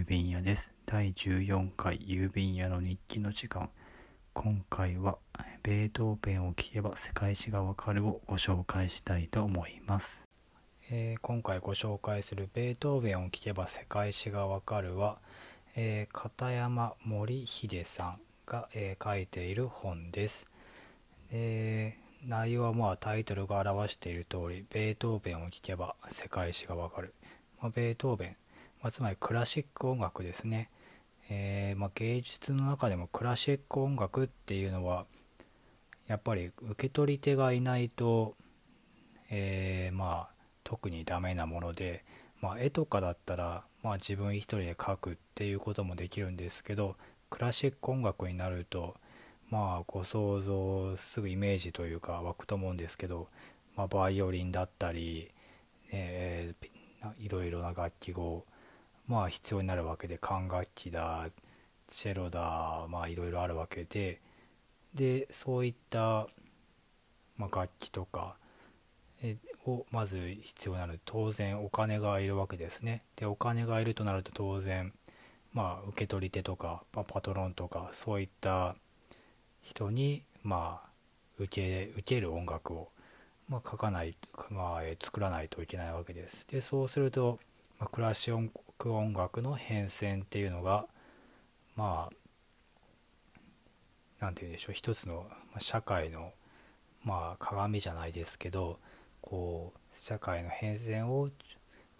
郵便屋です。第14回郵便屋の日記の時間。今回は、ベートーベンを聞けば世界史がわかるをご紹介したいと思います。えー今回ご紹介するベートーベンを聞けば世界史がわかるは、えー片山森秀さんが、えー書いている本です。えー内容はまあタイトルが表している通り、ベートーベンを聴けば世界史がわかる。まあ、ベートーベン、まあ、つまりクラシック音楽ですね。えーまあ、芸術の中でもクラシック音楽っていうのは、やっぱり受け取り手がいないと、えーまあ特にダメなもので、まあ、絵とかだったら、まあ、自分一人で描くっていうこともできるんですけどクラシック音楽になるとまあご想像すぐイメージというか湧くと思うんですけど、まあ、バイオリンだったり、えーいろいろな楽器をまあ必要になるわけで管楽器だチェロだまあいろいろあるわけででそういった、まあ、楽器とかをまず必要になる。当然お金がいるわけですね。でお金がいるとなると当然まあ受け取り手とか、まあパトロンとかそういった人にまあ受け受ける音楽を、まあ、書かない、まあ、作らないといけないわけです。でそうすると、まあ、クラシック音楽の変遷っていうのがまあなんて言うんでしょう一つの社会のまあ鏡じゃないですけどこう社会の変遷を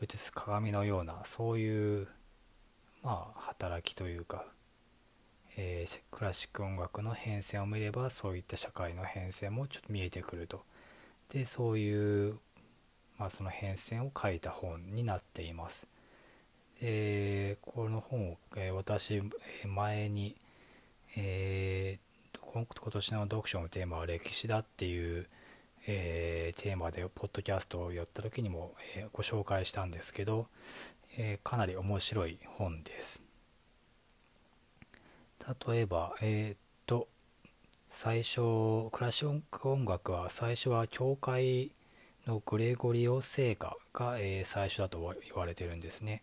映す鏡のようなそういうまあ働きというか、えークラシック音楽の変遷を見ればそういった社会の変遷もちょっと見えてくるとでそういう、まあ、その変遷を書いた本になっています。えーこの本を、えー私え前に、えー今年の読書のテーマは歴史だっていう、えーテーマでポッドキャストをやった時にも、えーご紹介したんですけど、えーかなり面白い本です。例えば、えーっと最初クラシック音楽は最初は教会のグレゴリオ聖歌が、えー最初だと言われてるんですね。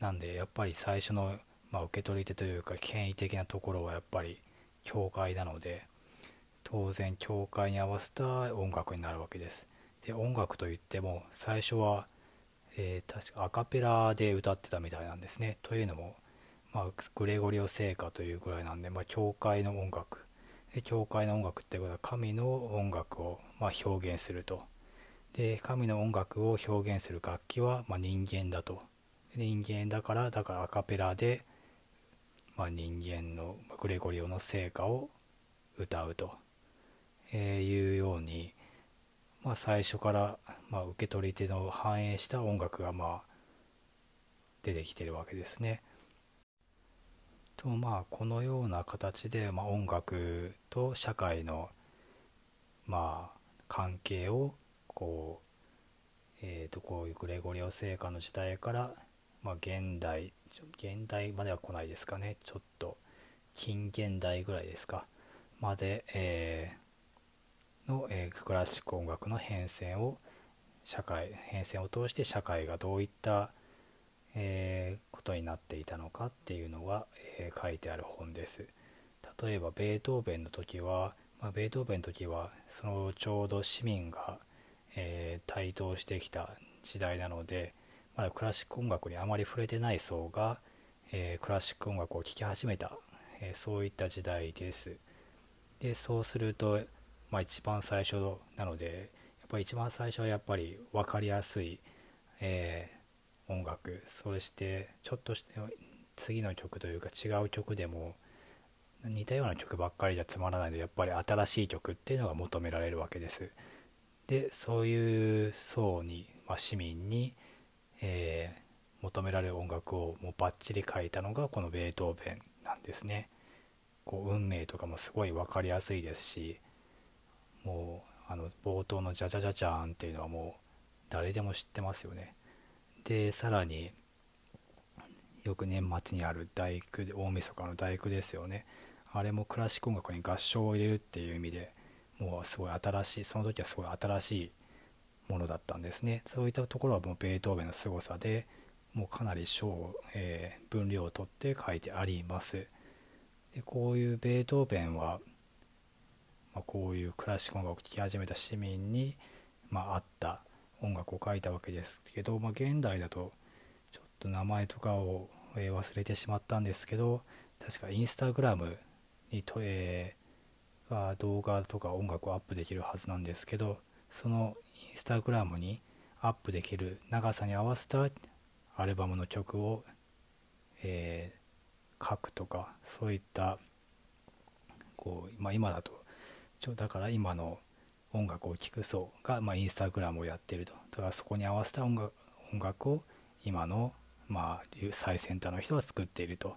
なんでやっぱり最初の、まあ、受け取り手というか権威的なところはやっぱり教会なので当然教会に合わせた音楽になるわけです。で音楽といっても最初は、えー確かアカペラで歌ってたみたいなんですね。というのも、まあ、グレゴリオ聖歌というぐらいなんで、まあ、教会の音楽で教会の音楽ってことは神の音楽を、ま、表現するとで神の音楽を表現する楽器は、ま、人間だと人間だからだからアカペラで、まあ、人間のグレゴリオの聖歌を歌うと、えーいうように、まあ、最初から、まあ、受け取り手の反映した音楽が、まあ、出てきてるわけですね。とまあこのような形で、まあ、音楽と社会のまあ関係をこうえー、とこういうグレゴリオ聖歌の時代から、まあ、現代現代までは来ないですかね。ちょっと近現代ぐらいですか。まで、えーの、えークラシック音楽の変遷を社会変遷を通して社会がどういった、えーことになっていたのかっていうのが、え書いてある本です。例えばベートーベンの時は、まあ、ベートーベンの時はそのちょうど市民が、え台頭してきた時代なのでまだクラシック音楽にあまり触れてない層が、えークラシック音楽を聴き始めた、えーそういった時代です。でそうすると、まあ、一番最初なのでやっぱり一番最初はやっぱり分かりやすい、えー音楽。そしてちょっとして次の曲というか違う曲でも似たような曲ばっかりじゃつまらないのでやっぱり新しい曲っていうのが求められるわけです。でそういう層に、まあ、市民に、えー求められる音楽をもうバッチリ書いたのがこのベートーベンなんですね。こう運命とかもすごい分かりやすいですしもうあの冒頭の「ジャジャジャジャーン」っていうのはもう誰でも知ってますよね。でさらによく年末にある大工で大晦日の大工ですよね。あれもクラシック音楽に合唱を入れるっていう意味でもうすごい新しいその時はすごい新しいものだったんですね。そういったところはもうベートーベンの凄さでもうかなり小、えー、分量をとって書いてあります。でこういうベートーベンは、まあ、こういうクラシック音楽を聴き始めた市民に、まあ、あった音楽を書いたわけですけど、まあ、現代だとちょっと名前とかを忘れてしまったんですけど確かインスタグラムにと、えー、動画とか音楽をアップできるはずなんですけどそのインスタグラムにアップできる長さに合わせたアルバムの曲を、えー、書くとかそういったこう、まあ、今だとちょだから今の音楽を聴く層が、まあ、インスタグラムをやってると。だからそこに合わせた音楽音楽を今の、まあ、最先端の人は作っていると。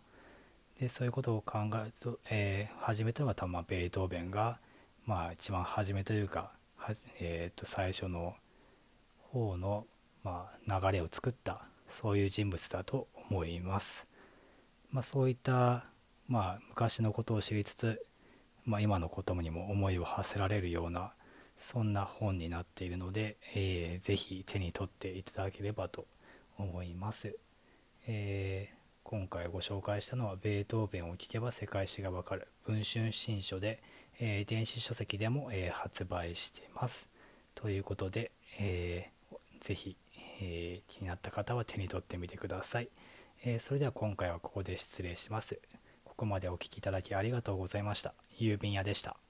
でそういうことを考えると、えー、始めたのが多分ベートーベンが、まあ、一番初めというか、えー、と最初の方の、まあ、流れを作ったそういう人物だと思います。まあ、そういった、まあ、昔のことを知りつつ、まあ、今のことにも思いを馳せられるようなそんな本になっているので、えー、ぜひ手に取っていただければと思います。えー、今回ご紹介したのはベートーベンを聞けば世界史がわかる文春新書で、えー、電子書籍でも、えー、発売しています。ということで、えー、ぜひ、えー、気になった方は手に取ってみてください、えー、それでは今回はここで失礼します。ここまでお聴きいただきありがとうございました。郵便屋でした。